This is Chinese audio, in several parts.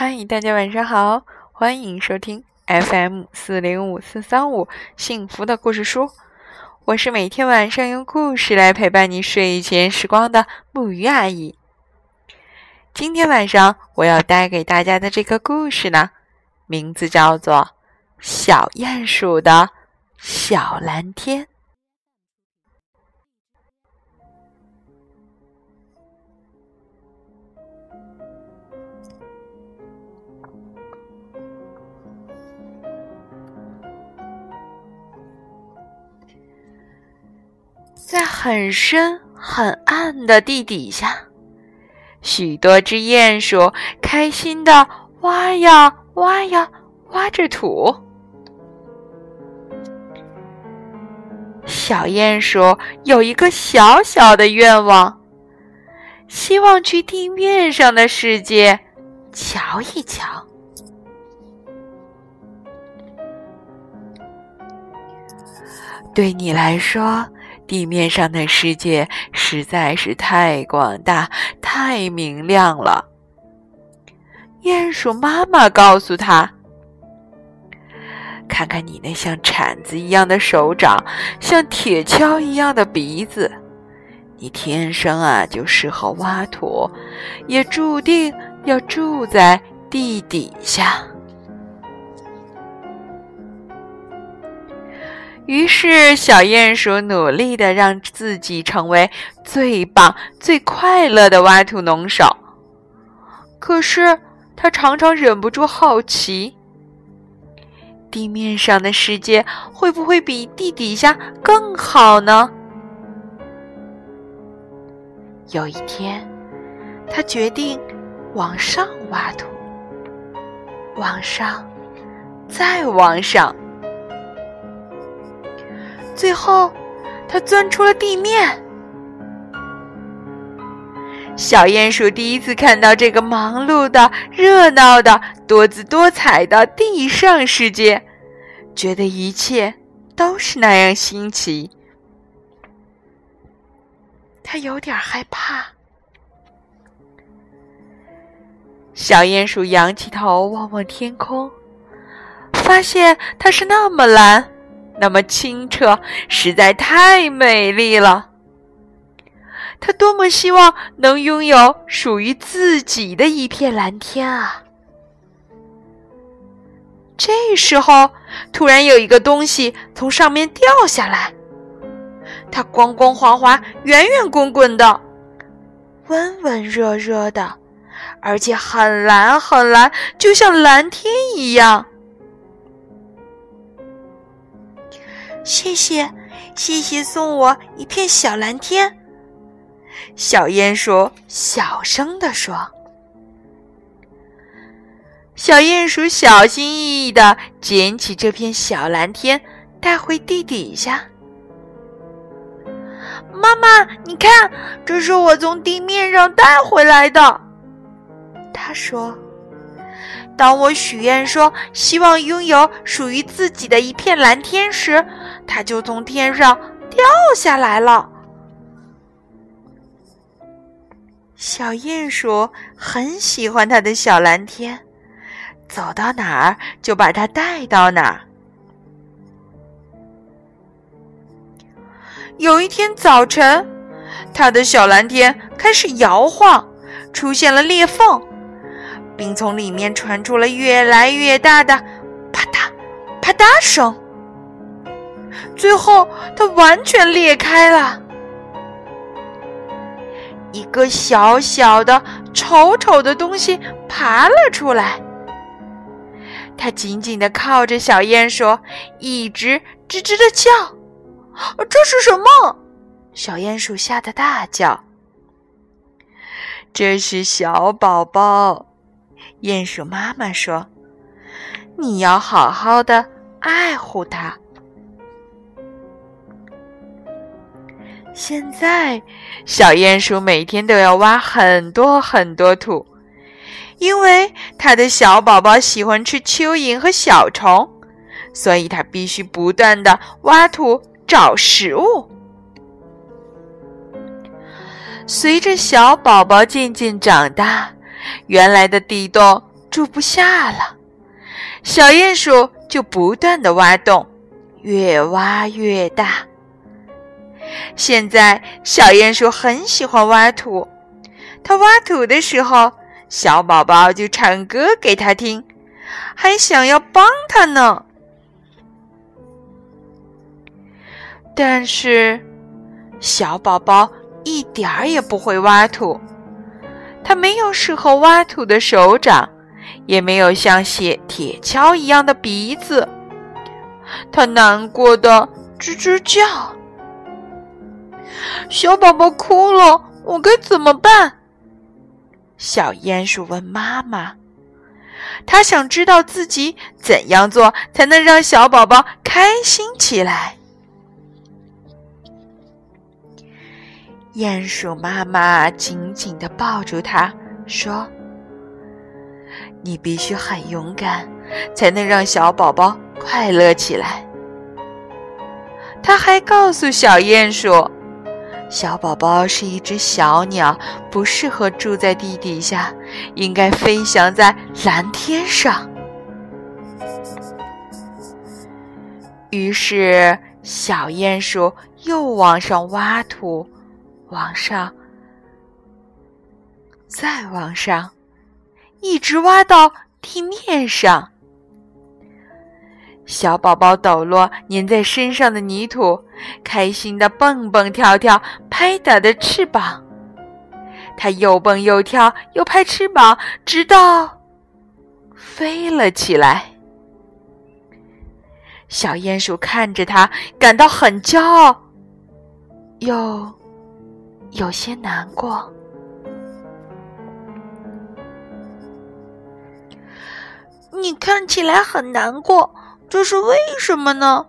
嗨，大家晚上好，欢迎收听 FM 四零五四三五幸福的故事书。我是每天晚上用故事来陪伴你睡前时光的木鱼阿姨。今天晚上我要带给大家的这个故事呢，名字叫做《小鼹鼠的小蓝天》。在很深很暗的地底下，许多只鼹鼠开心的挖呀挖呀挖着土。小鼹鼠有一个小小的愿望，希望去地面上的世界瞧一瞧。对你来说。地面上的世界实在是太广大、太明亮了。鼹鼠妈妈告诉他：“看看你那像铲子一样的手掌，像铁锹一样的鼻子，你天生啊就适合挖土，也注定要住在地底下。”于是，小鼹鼠努力的让自己成为最棒、最快乐的挖土农手。可是，他常常忍不住好奇：地面上的世界会不会比地底下更好呢？有一天，他决定往上挖土，往上，再往上。最后，他钻出了地面。小鼹鼠第一次看到这个忙碌的、热闹的、多姿多彩的地上世界，觉得一切都是那样新奇。他有点害怕。小鼹鼠仰起头望望天空，发现它是那么蓝。那么清澈，实在太美丽了。他多么希望能拥有属于自己的一片蓝天啊！这时候，突然有一个东西从上面掉下来，它光光滑滑、圆圆滚滚的，温温热热的，而且很蓝很蓝，就像蓝天一样。谢谢，谢谢送我一片小蓝天。小鼹鼠小声地说：“小鼹鼠小心翼翼的捡起这片小蓝天，带回地底下。妈妈，你看，这是我从地面上带回来的。”他说。当我许愿说希望拥有属于自己的一片蓝天时，它就从天上掉下来了。小鼹鼠很喜欢它的小蓝天，走到哪儿就把它带到哪儿。有一天早晨，它的小蓝天开始摇晃，出现了裂缝。并从里面传出了越来越大的啪嗒啪嗒声，最后它完全裂开了，一个小小的、丑丑的东西爬了出来。它紧紧的靠着小鼹鼠，一直吱吱的叫。这是什么？小鼹鼠吓得大叫：“这是小宝宝。”鼹鼠妈妈说：“你要好好的爱护它。”现在，小鼹鼠每天都要挖很多很多土，因为它的小宝宝喜欢吃蚯蚓和小虫，所以它必须不断的挖土找食物。随着小宝宝渐渐长大。原来的地洞住不下了，小鼹鼠就不断的挖洞，越挖越大。现在，小鼹鼠很喜欢挖土，它挖土的时候，小宝宝就唱歌给他听，还想要帮他呢。但是，小宝宝一点儿也不会挖土，他没有适合挖土的手掌，也没有像铁铁锹一样的鼻子，他难过的吱吱叫。小宝宝哭了，我该怎么办？小鼹鼠问妈妈。他想知道自己怎样做才能让小宝宝开心起来。鼹鼠妈妈紧紧地抱住它，说：“你必须很勇敢，才能让小宝宝快乐起来。”他还告诉小鼹鼠：“小宝宝是一只小鸟，不适合住在地底下，应该飞翔在蓝天上。”于是，小鼹鼠又往上挖土。往上，再往上，一直挖到地面上。小宝宝抖落粘在身上的泥土，开心的蹦蹦跳跳，拍打着翅膀。它又蹦又跳，又拍翅膀，直到飞了起来。小鼹鼠看着它，感到很骄傲，又。有些难过。你看起来很难过，这是为什么呢？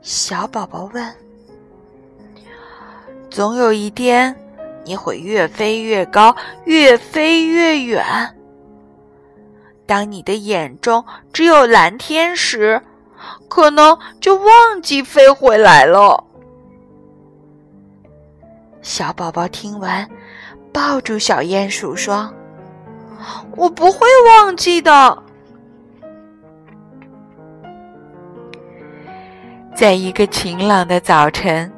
小宝宝问。总有一天，你会越飞越高，越飞越远。当你的眼中只有蓝天时，可能就忘记飞回来了。小宝宝听完，抱住小鼹鼠说：“我不会忘记的。”在一个晴朗的早晨，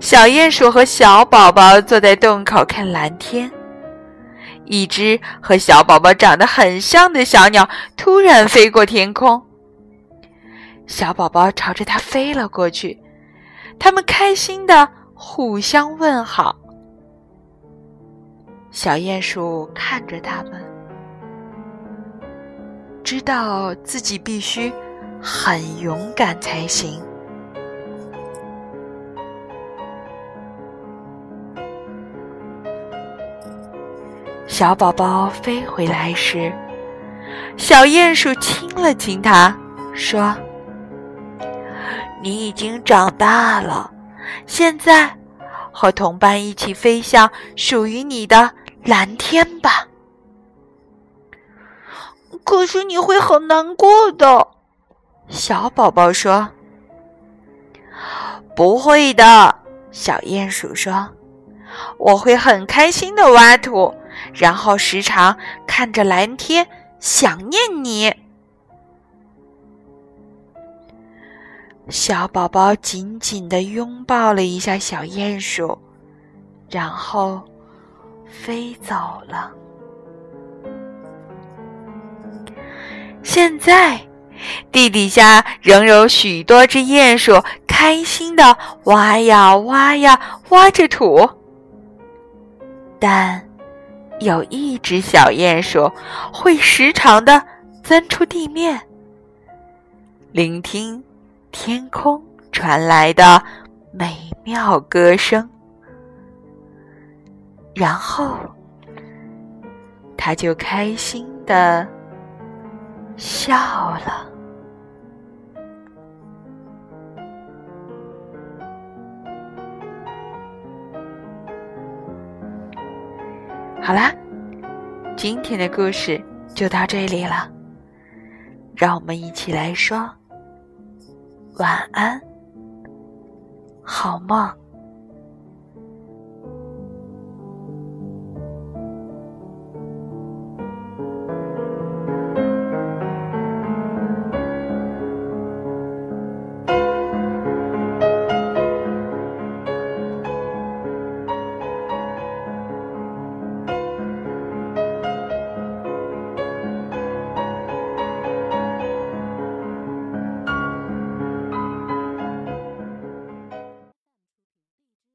小鼹鼠和小宝宝坐在洞口看蓝天。一只和小宝宝长得很像的小鸟突然飞过天空，小宝宝朝着它飞了过去，他们开心的。互相问好，小鼹鼠看着他们，知道自己必须很勇敢才行。小宝宝飞回来时，小鼹鼠亲了亲它，说：“你已经长大了。”现在，和同伴一起飞向属于你的蓝天吧。可是你会很难过的，小宝宝说。不会的，小鼹鼠说。我会很开心的挖土，然后时常看着蓝天，想念你。小宝宝紧紧地拥抱了一下小鼹鼠，然后飞走了。现在，地底下仍有许多只鼹鼠开心地挖呀挖呀挖着土，但有一只小鼹鼠会时常地钻出地面，聆听。天空传来的美妙歌声，然后他就开心的笑了。好啦，今天的故事就到这里了，让我们一起来说。晚安，好梦。